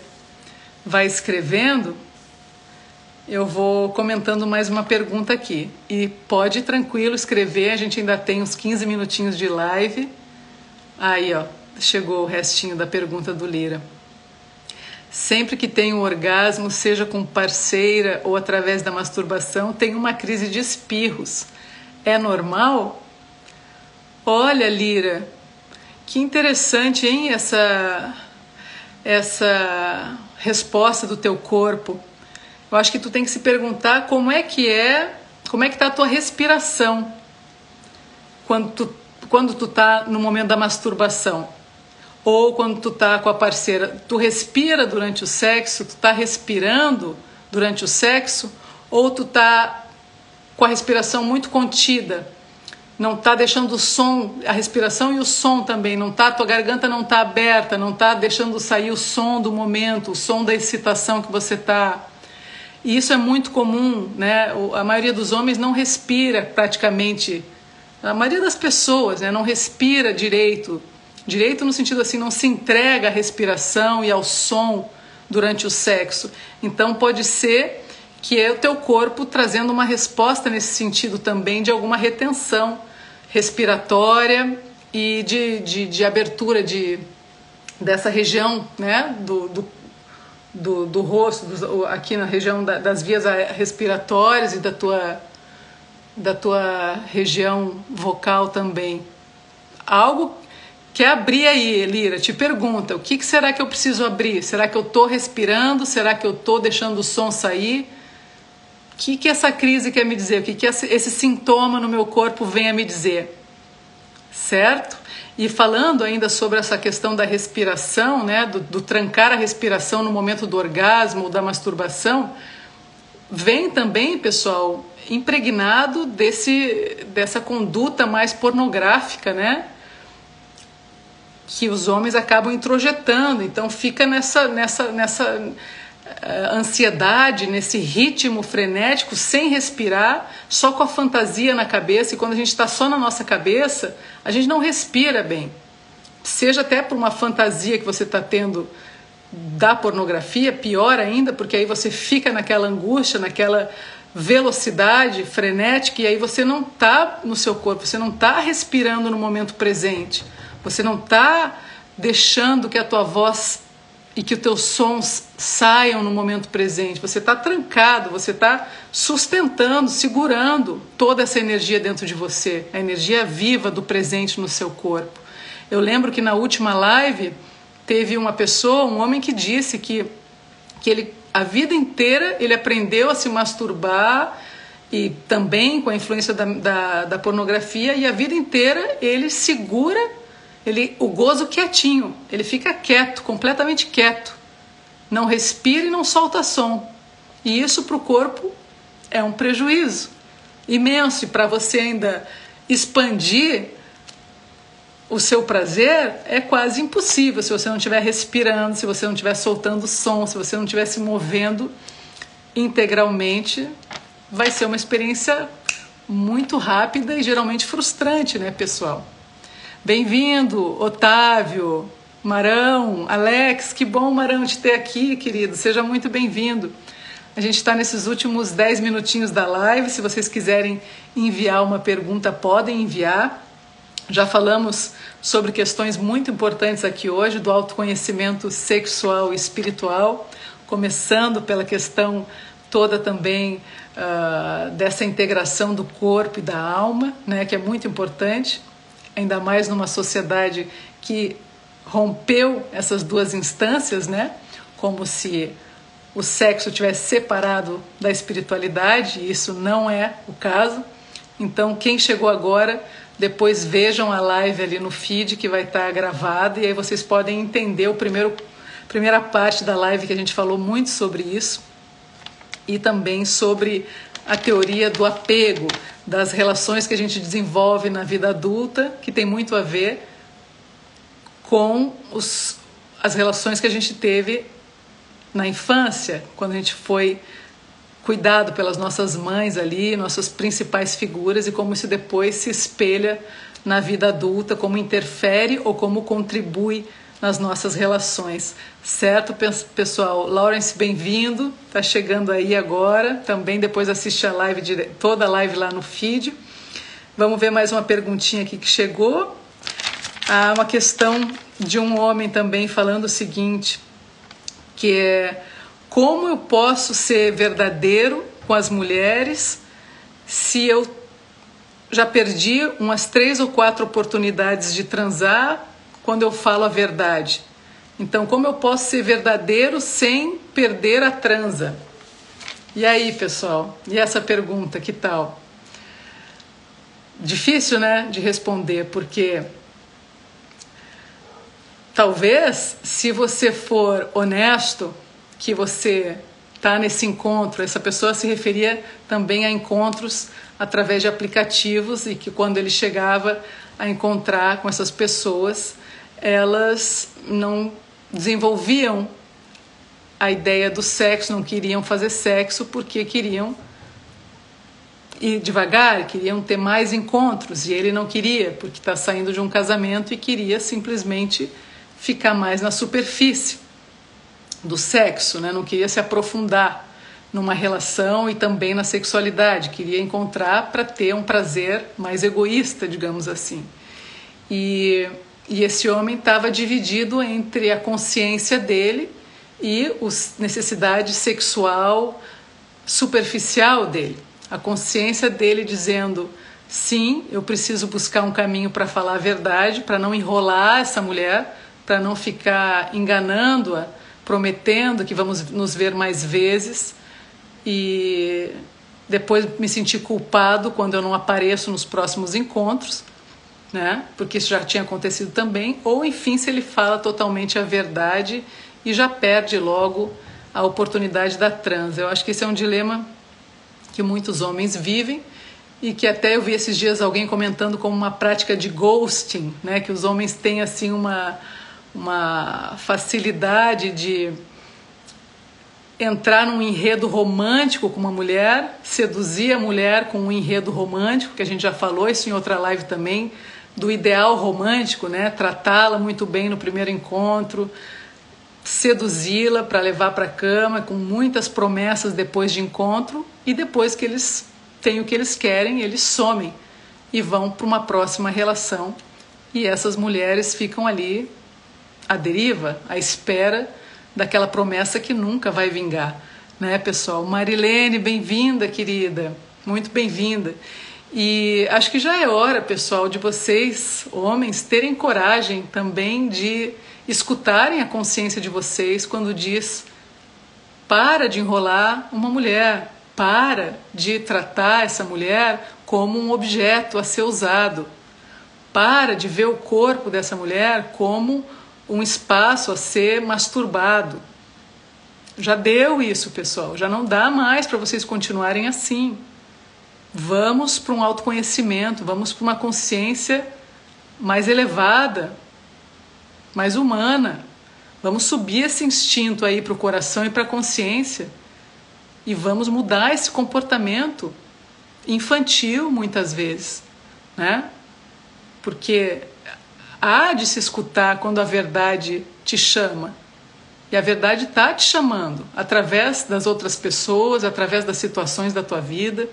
vai escrevendo, eu vou comentando mais uma pergunta aqui. E pode tranquilo escrever, a gente ainda tem uns 15 minutinhos de live. Aí, ó, chegou o restinho da pergunta do Lira. Sempre que tem um orgasmo, seja com parceira ou através da masturbação, tem uma crise de espirros. É normal? Olha, Lira, que interessante, hein, essa essa resposta do teu corpo. Eu acho que tu tem que se perguntar como é que é, como é que tá a tua respiração quando tu, quando tu tá no momento da masturbação. Ou quando tu tá com a parceira, tu respira durante o sexo, tu tá respirando durante o sexo ou tu tá com a respiração muito contida, não tá deixando o som, a respiração e o som também, não tá, tua garganta não tá aberta, não tá deixando sair o som do momento, o som da excitação que você tá e isso é muito comum, né? A maioria dos homens não respira praticamente. A maioria das pessoas né, não respira direito. Direito no sentido assim, não se entrega à respiração e ao som durante o sexo. Então pode ser que é o teu corpo trazendo uma resposta nesse sentido também de alguma retenção respiratória e de, de, de abertura de, dessa região né, do, do do, do rosto, do, aqui na região da, das vias respiratórias e da tua, da tua região vocal também. algo quer abrir aí, Lira, te pergunta, o que, que será que eu preciso abrir? Será que eu estou respirando? Será que eu estou deixando o som sair? O que, que essa crise quer me dizer? O que, que esse sintoma no meu corpo vem a me dizer? Certo? E falando ainda sobre essa questão da respiração, né, do, do trancar a respiração no momento do orgasmo ou da masturbação, vem também, pessoal, impregnado desse, dessa conduta mais pornográfica, né? Que os homens acabam introjetando. Então fica nessa, nessa, nessa ansiedade, nesse ritmo frenético, sem respirar, só com a fantasia na cabeça. E quando a gente está só na nossa cabeça, a gente não respira bem. Seja até por uma fantasia que você está tendo da pornografia, pior ainda, porque aí você fica naquela angústia, naquela velocidade frenética e aí você não está no seu corpo, você não está respirando no momento presente, você não está deixando que a tua voz e que os teus sons saiam no momento presente. Você está trancado, você está sustentando, segurando toda essa energia dentro de você, a energia viva do presente no seu corpo. Eu lembro que na última live teve uma pessoa, um homem que disse que, que ele a vida inteira ele aprendeu a se masturbar e também com a influência da, da, da pornografia e a vida inteira ele segura ele, o gozo quietinho, ele fica quieto, completamente quieto. Não respira e não solta som. E isso para o corpo é um prejuízo imenso. E para você ainda expandir o seu prazer é quase impossível se você não estiver respirando, se você não estiver soltando som, se você não estiver se movendo integralmente. Vai ser uma experiência muito rápida e geralmente frustrante, né, pessoal? Bem-vindo, Otávio, Marão, Alex, que bom, Marão, te ter aqui, querido. Seja muito bem-vindo. A gente está nesses últimos 10 minutinhos da live. Se vocês quiserem enviar uma pergunta, podem enviar. Já falamos sobre questões muito importantes aqui hoje do autoconhecimento sexual e espiritual, começando pela questão toda também uh, dessa integração do corpo e da alma, né, que é muito importante ainda mais numa sociedade que rompeu essas duas instâncias, né? Como se o sexo tivesse separado da espiritualidade, e isso não é o caso. Então, quem chegou agora, depois vejam a live ali no feed que vai estar gravada e aí vocês podem entender o primeiro primeira parte da live que a gente falou muito sobre isso e também sobre a teoria do apego, das relações que a gente desenvolve na vida adulta, que tem muito a ver com os, as relações que a gente teve na infância, quando a gente foi cuidado pelas nossas mães ali, nossas principais figuras, e como isso depois se espelha na vida adulta, como interfere ou como contribui nas nossas relações. Certo, pessoal? Lawrence, bem-vindo. Tá chegando aí agora. Também depois assiste a live, toda a live lá no feed. Vamos ver mais uma perguntinha aqui que chegou. Há uma questão de um homem também falando o seguinte, que é como eu posso ser verdadeiro com as mulheres se eu já perdi umas três ou quatro oportunidades de transar quando eu falo a verdade. Então, como eu posso ser verdadeiro sem perder a transa? E aí, pessoal? E essa pergunta, que tal? Difícil, né, de responder, porque talvez se você for honesto, que você está nesse encontro, essa pessoa se referia também a encontros através de aplicativos e que quando ele chegava a encontrar com essas pessoas, elas não desenvolviam a ideia do sexo, não queriam fazer sexo porque queriam ir devagar, queriam ter mais encontros e ele não queria porque está saindo de um casamento e queria simplesmente ficar mais na superfície do sexo, né? não queria se aprofundar numa relação e também na sexualidade, queria encontrar para ter um prazer mais egoísta, digamos assim. E e esse homem estava dividido entre a consciência dele e a necessidade sexual superficial dele. A consciência dele dizendo: Sim, eu preciso buscar um caminho para falar a verdade, para não enrolar essa mulher, para não ficar enganando-a, prometendo que vamos nos ver mais vezes e depois me sentir culpado quando eu não apareço nos próximos encontros, né? Porque isso já tinha acontecido também, ou enfim, se ele fala totalmente a verdade e já perde logo a oportunidade da trans. Eu acho que esse é um dilema que muitos homens vivem e que até eu vi esses dias alguém comentando como uma prática de ghosting, né? Que os homens têm assim uma uma facilidade de entrar num enredo romântico com uma mulher, seduzir a mulher com um enredo romântico, que a gente já falou isso em outra live também, do ideal romântico, né? Tratá-la muito bem no primeiro encontro, seduzi-la para levar para a cama com muitas promessas depois de encontro e depois que eles têm o que eles querem, eles somem e vão para uma próxima relação. E essas mulheres ficam ali à deriva, à espera daquela promessa que nunca vai vingar, né, pessoal? Marilene, bem-vinda, querida, muito bem-vinda. E acho que já é hora, pessoal, de vocês, homens, terem coragem também de escutarem a consciência de vocês quando diz: para de enrolar uma mulher, para de tratar essa mulher como um objeto a ser usado, para de ver o corpo dessa mulher como um espaço a ser masturbado. Já deu isso, pessoal, já não dá mais para vocês continuarem assim. Vamos para um autoconhecimento, vamos para uma consciência mais elevada, mais humana. Vamos subir esse instinto aí para o coração e para a consciência e vamos mudar esse comportamento infantil muitas vezes, né? Porque há de se escutar quando a verdade te chama. E a verdade está te chamando através das outras pessoas, através das situações da tua vida.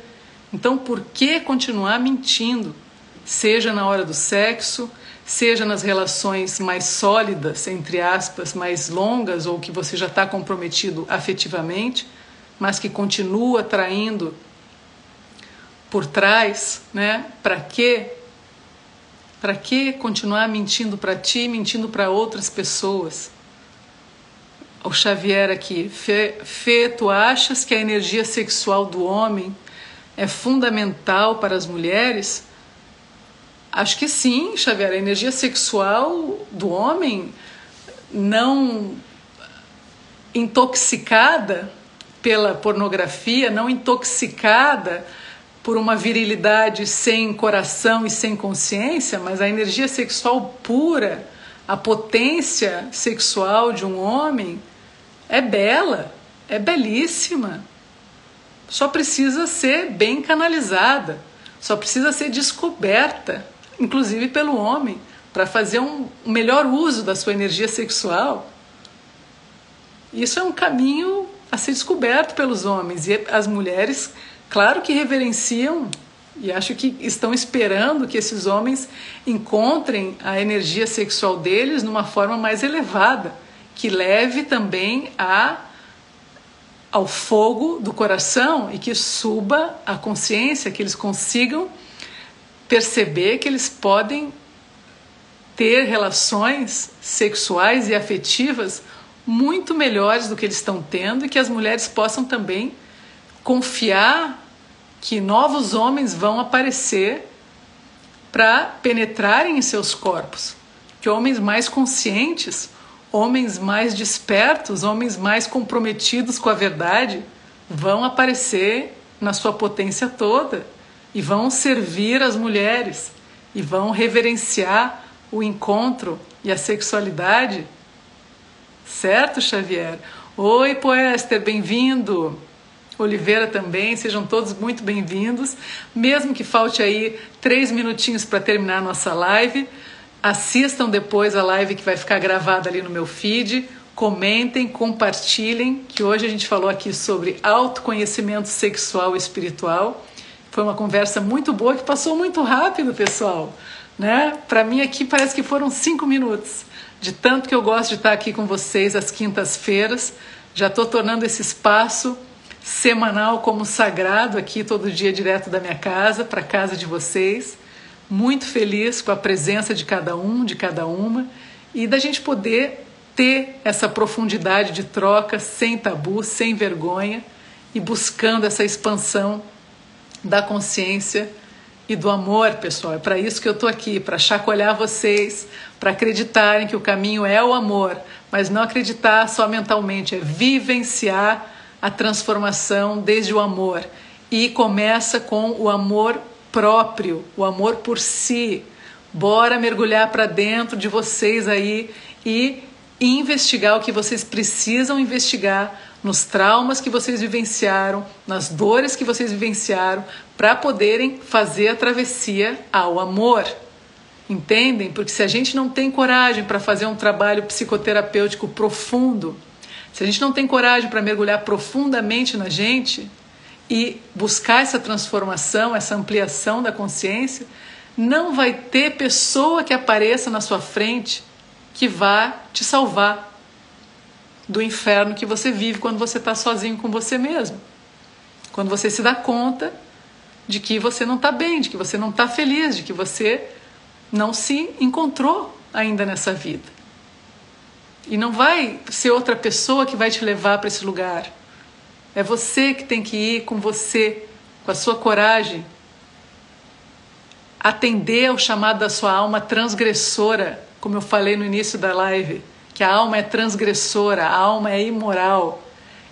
Então, por que continuar mentindo? Seja na hora do sexo, seja nas relações mais sólidas, entre aspas, mais longas, ou que você já está comprometido afetivamente, mas que continua traindo por trás, né? Para quê? Para que continuar mentindo para ti, mentindo para outras pessoas? O Xavier aqui, Fê, Fê, tu achas que a energia sexual do homem é fundamental para as mulheres? Acho que sim, Xavier. A energia sexual do homem não intoxicada pela pornografia, não intoxicada por uma virilidade sem coração e sem consciência, mas a energia sexual pura, a potência sexual de um homem é bela, é belíssima. Só precisa ser bem canalizada, só precisa ser descoberta, inclusive pelo homem, para fazer um melhor uso da sua energia sexual. Isso é um caminho a ser descoberto pelos homens e as mulheres Claro que reverenciam e acho que estão esperando que esses homens encontrem a energia sexual deles numa forma mais elevada, que leve também a ao fogo do coração e que suba a consciência, que eles consigam perceber que eles podem ter relações sexuais e afetivas muito melhores do que eles estão tendo e que as mulheres possam também confiar que novos homens vão aparecer para penetrarem em seus corpos, que homens mais conscientes, homens mais despertos, homens mais comprometidos com a verdade vão aparecer na sua potência toda e vão servir as mulheres e vão reverenciar o encontro e a sexualidade. Certo, Xavier? Oi, Poester, bem-vindo! Oliveira também, sejam todos muito bem-vindos. Mesmo que falte aí três minutinhos para terminar a nossa live, assistam depois a live que vai ficar gravada ali no meu feed. Comentem, compartilhem, que hoje a gente falou aqui sobre autoconhecimento sexual e espiritual. Foi uma conversa muito boa que passou muito rápido, pessoal. Né? Para mim aqui parece que foram cinco minutos, de tanto que eu gosto de estar aqui com vocês às quintas-feiras. Já estou tornando esse espaço semanal como sagrado aqui todo dia direto da minha casa para casa de vocês. Muito feliz com a presença de cada um, de cada uma e da gente poder ter essa profundidade de troca sem tabu, sem vergonha e buscando essa expansão da consciência e do amor, pessoal. É para isso que eu estou aqui, para chacoalhar vocês, para acreditarem que o caminho é o amor, mas não acreditar só mentalmente, é vivenciar a transformação desde o amor. E começa com o amor próprio, o amor por si. Bora mergulhar para dentro de vocês aí e investigar o que vocês precisam investigar nos traumas que vocês vivenciaram, nas dores que vocês vivenciaram, para poderem fazer a travessia ao amor. Entendem? Porque se a gente não tem coragem para fazer um trabalho psicoterapêutico profundo, se a gente não tem coragem para mergulhar profundamente na gente e buscar essa transformação, essa ampliação da consciência, não vai ter pessoa que apareça na sua frente que vá te salvar do inferno que você vive quando você está sozinho com você mesmo. Quando você se dá conta de que você não está bem, de que você não está feliz, de que você não se encontrou ainda nessa vida. E não vai ser outra pessoa que vai te levar para esse lugar. É você que tem que ir com você, com a sua coragem, atender ao chamado da sua alma transgressora, como eu falei no início da live que a alma é transgressora, a alma é imoral,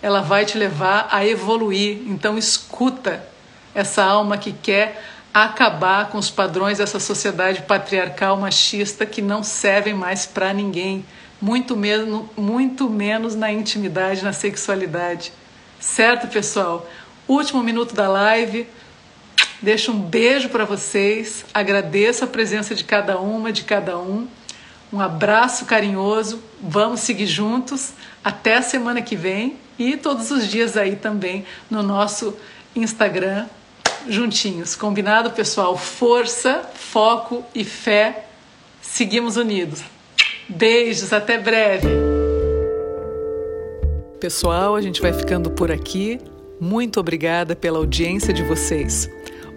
ela vai te levar a evoluir. Então, escuta essa alma que quer acabar com os padrões dessa sociedade patriarcal machista que não servem mais para ninguém, muito menos, muito menos na intimidade, na sexualidade. Certo, pessoal? Último minuto da live. Deixo um beijo para vocês. Agradeço a presença de cada uma, de cada um. Um abraço carinhoso, vamos seguir juntos até a semana que vem e todos os dias aí também no nosso Instagram juntinhos. Combinado, pessoal? Força, foco e fé. Seguimos unidos. Beijos, até breve. Pessoal, a gente vai ficando por aqui. Muito obrigada pela audiência de vocês.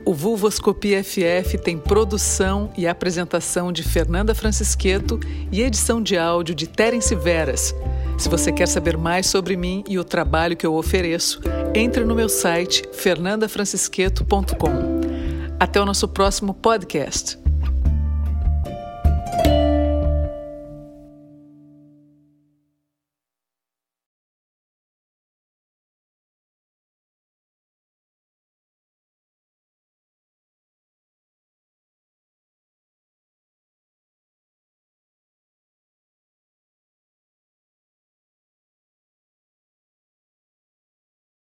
O Vulvoscopia FF tem produção e apresentação de Fernanda Francisqueto e edição de áudio de Terence Veras. Se você quer saber mais sobre mim e o trabalho que eu ofereço, entre no meu site fernandafrancisqueto.com. Até o nosso próximo podcast.